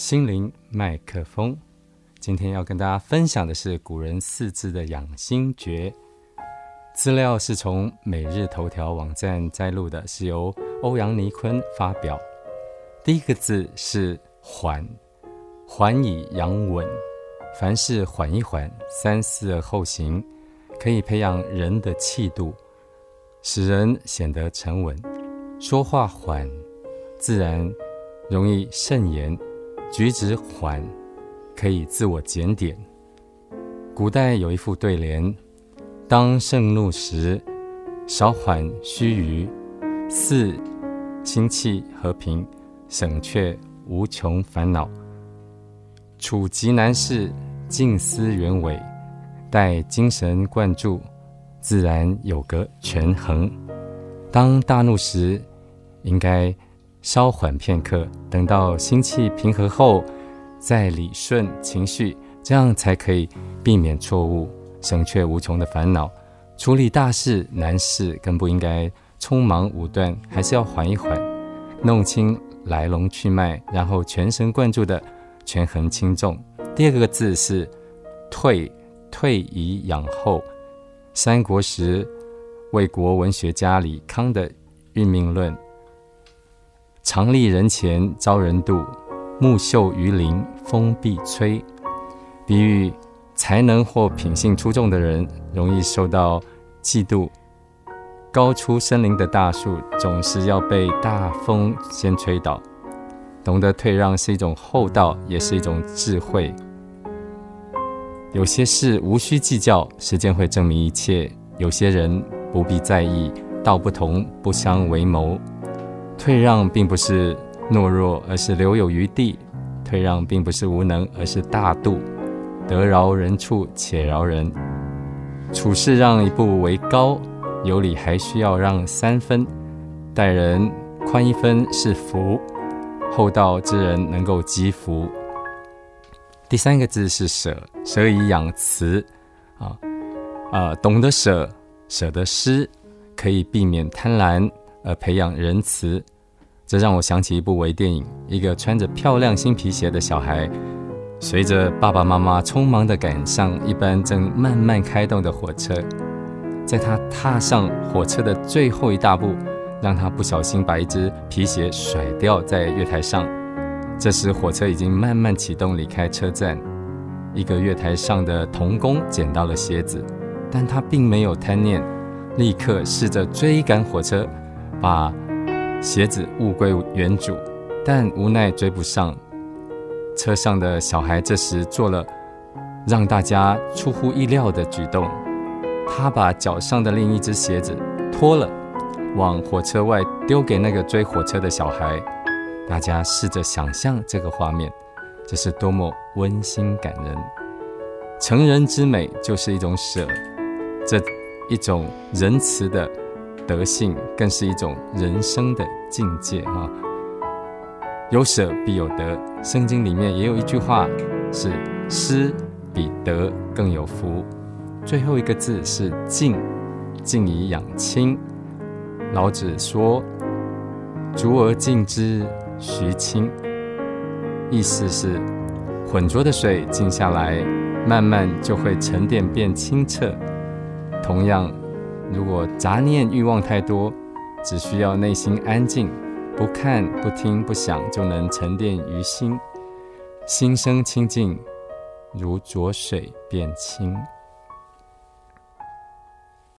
心灵麦克风。今天要跟大家分享的是古人四字的养心诀。资料是从每日头条网站摘录的，是由欧阳尼坤发表。第一个字是“缓”，缓以养稳，凡事缓一缓，三思而后行，可以培养人的气度，使人显得沉稳。说话缓，自然容易慎言；举止缓，可以自我检点。古代有一副对联。当盛怒时，少缓须臾；四心气和平，省却无穷烦恼。处极难事，静思原委，待精神贯注，自然有个权衡。当大怒时，应该稍缓片刻，等到心气平和后，再理顺情绪，这样才可以避免错误。省却无穷的烦恼，处理大事难事更不应该匆忙武断，还是要缓一缓，弄清来龙去脉，然后全神贯注的权衡轻重。第二个字是退，退以养后。三国时魏国文学家李康的运命论：常立人前招人妒，木秀于林风必摧。比喻。才能或品性出众的人容易受到嫉妒。高出森林的大树总是要被大风先吹倒。懂得退让是一种厚道，也是一种智慧。有些事无需计较，时间会证明一切；有些人不必在意，道不同不相为谋。退让并不是懦弱，而是留有余地；退让并不是无能，而是大度。得饶人处且饶人，处事让一步为高，有理还需要让三分，待人宽一分是福，厚道之人能够积福。第三个字是舍，舍以养慈，啊啊，懂得舍，舍得失，可以避免贪婪，而培养仁慈。这让我想起一部微电影，一个穿着漂亮新皮鞋的小孩。随着爸爸妈妈匆忙地赶上一班正慢慢开动的火车，在他踏上火车的最后一大步，让他不小心把一只皮鞋甩掉在月台上。这时火车已经慢慢启动离开车站，一个月台上的童工捡到了鞋子，但他并没有贪念，立刻试着追赶火车，把鞋子物归原主，但无奈追不上。车上的小孩这时做了让大家出乎意料的举动，他把脚上的另一只鞋子脱了，往火车外丢给那个追火车的小孩。大家试着想象这个画面，这是多么温馨感人！成人之美就是一种舍，这一种仁慈的德性，更是一种人生的境界啊！有舍必有得，圣经里面也有一句话是“施比得更有福”。最后一个字是“静”，静以养亲。老子说：“足而静之，徐清。”意思是浑浊的水静下来，慢慢就会沉淀变清澈。同样，如果杂念欲望太多，只需要内心安静。不看、不听、不想，就能沉淀于心，心生清净，如浊水变清。